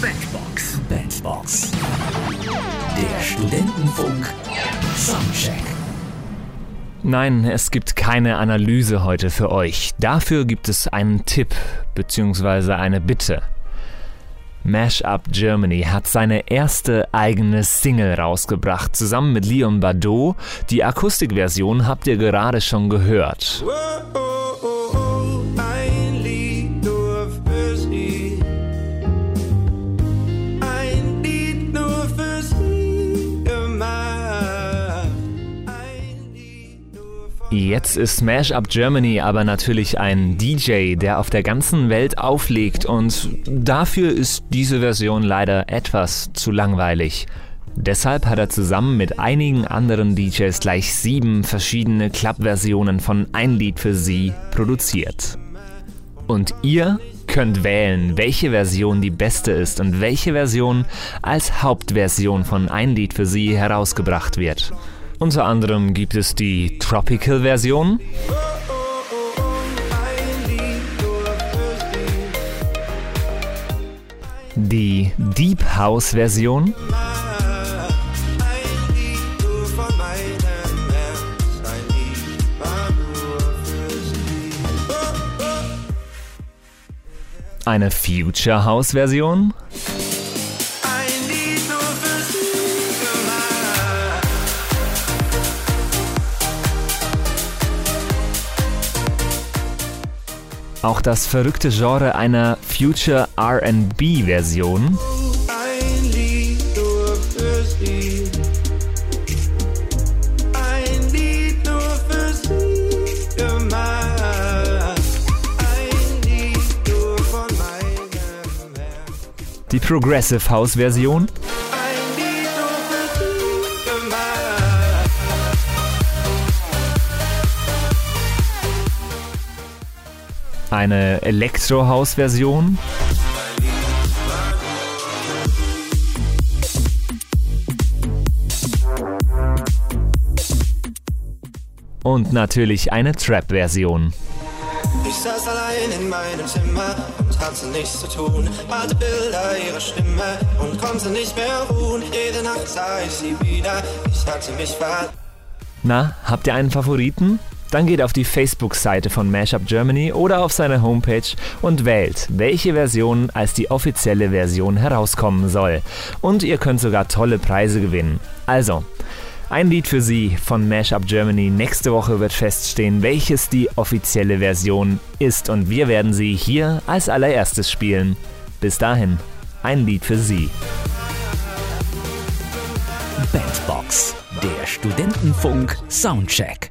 Bandbox. Bandbox. Der Studentenfunk. Soundcheck. Nein, es gibt keine Analyse heute für euch. Dafür gibt es einen Tipp bzw. eine Bitte. Mashup Germany hat seine erste eigene Single rausgebracht, zusammen mit Leon Badeau. Die Akustikversion habt ihr gerade schon gehört. Ein Jetzt ist Smash Up Germany aber natürlich ein DJ, der auf der ganzen Welt auflegt und dafür ist diese Version leider etwas zu langweilig. Deshalb hat er zusammen mit einigen anderen DJs gleich sieben verschiedene Club-Versionen von Ein Lied für Sie produziert. Und ihr könnt wählen, welche Version die beste ist und welche Version als Hauptversion von Ein Lied für Sie herausgebracht wird. Unter anderem gibt es die Tropical-Version, die Deep House-Version. Ein Lied nur Auch das verrückte Genre einer Future RB-Version Ein Lied nur eine Electro-House-Version und natürlich eine Trap-Version. Ich saß allein in meinem Zimmer und hatte nichts zu tun. Malte Bilder ihrer Stimme und konnte nicht mehr ruhen. Jede Nacht sah ich sie wieder. Ich hatte mich verliebt. Na, habt ihr einen Favoriten? Dann geht auf die Facebook-Seite von Mashup Germany oder auf seine Homepage und wählt, welche Version als die offizielle Version herauskommen soll. Und ihr könnt sogar tolle Preise gewinnen. Also, ein Lied für Sie von Mashup Germany. Nächste Woche wird feststehen, welches die offizielle Version ist und wir werden sie hier als allererstes spielen. Bis dahin, ein Lied für Sie. Bandbox. Der Studentenfunk. Soundcheck.